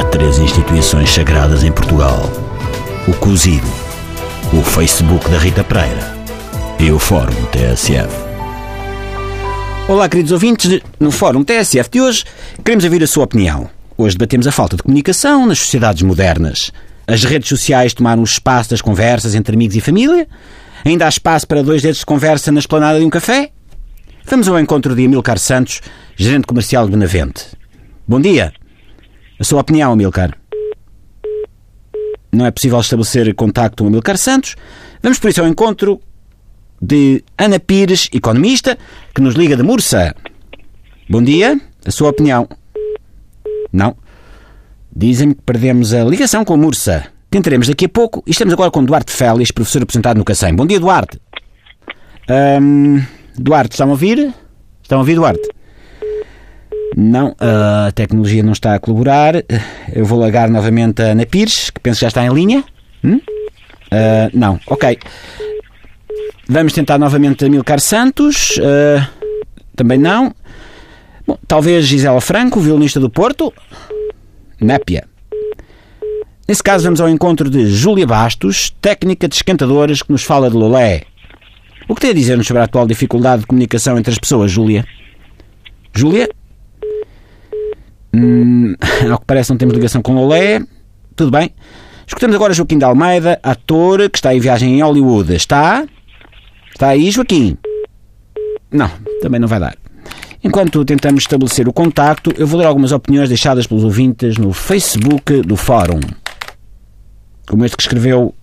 três instituições sagradas em Portugal: o Cozido, o Facebook da Rita Pereira e o Fórum TSF. Olá, queridos ouvintes. No Fórum TSF de hoje, queremos ouvir a sua opinião. Hoje debatemos a falta de comunicação nas sociedades modernas. As redes sociais tomaram o espaço das conversas entre amigos e família? Ainda há espaço para dois dedos de conversa na esplanada de um café? Vamos ao encontro de Amilcar Santos, gerente comercial de Benavente. Bom dia. A sua opinião, Amilcar? Não é possível estabelecer contacto com Amilcar Santos. Vamos por isso ao encontro de Ana Pires, economista, que nos liga de Mursa. Bom dia. A sua opinião? Não. Dizem-me que perdemos a ligação com Mursa. Tentaremos daqui a pouco. E estamos agora com Duarte Félix, professor apresentado no Cacém. Bom dia, Duarte. Ahm, Duarte, estão a ouvir? Estão a ouvir, Duarte? Não, a tecnologia não está a colaborar. Eu vou largar novamente a Ana Pires, que penso que já está em linha. Hum? Ah, não, ok. Vamos tentar novamente a Milcar Santos. Ah, também não. Bom, talvez Gisela Franco, violinista do Porto. Népia. Nesse caso, vamos ao encontro de Júlia Bastos, técnica de esquentadoras, que nos fala de Lolé. O que tem a dizer-nos sobre a atual dificuldade de comunicação entre as pessoas, Júlia? Júlia? Hum, ao que parece, não temos ligação com Lolé. Tudo bem. Escutamos agora Joaquim de Almeida, ator que está em viagem em Hollywood. Está? Está aí, Joaquim? Não, também não vai dar. Enquanto tentamos estabelecer o contacto, eu vou ler algumas opiniões deixadas pelos ouvintes no Facebook do Fórum. Como este que escreveu.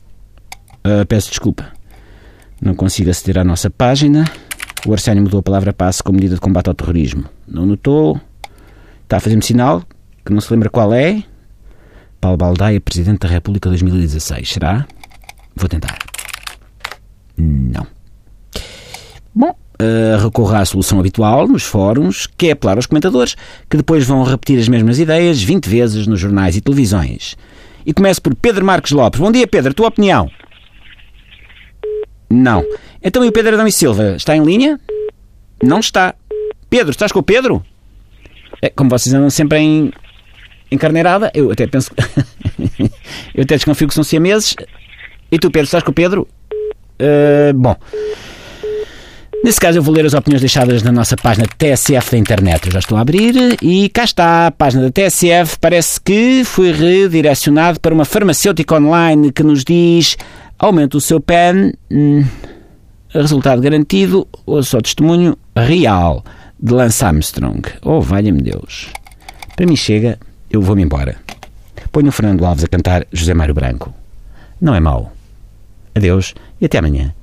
ah, peço desculpa. Não consigo aceder à nossa página. O Arsénio mudou a palavra passe como medida de combate ao terrorismo. Não notou? Está a fazer-me sinal que não se lembra qual é. Paulo Baldaia, Presidente da República 2016. Será? Vou tentar. Não. Bom, uh, recorra à solução habitual nos fóruns, que é apelar aos comentadores, que depois vão repetir as mesmas ideias 20 vezes nos jornais e televisões. E começo por Pedro Marques Lopes. Bom dia, Pedro. Tua opinião? Não. Então e o Pedro Adão e Silva? Está em linha? Não está. Pedro, estás com o Pedro? É, como vocês andam sempre em, em carneirada, eu até penso. eu até desconfio que são siameses. E tu, Pedro, estás com o Pedro? Uh, bom. Nesse caso, eu vou ler as opiniões deixadas na nossa página TSF da internet. Eu já estou a abrir e cá está. A página da TSF parece que foi redirecionado para uma farmacêutica online que nos diz aumente o seu PEN. Hum, resultado garantido, ou só testemunho real de Lance Armstrong. Oh, valha-me Deus. Para mim chega, eu vou-me embora. Ponho o Fernando Alves a cantar José Mário Branco. Não é mau. Adeus e até amanhã.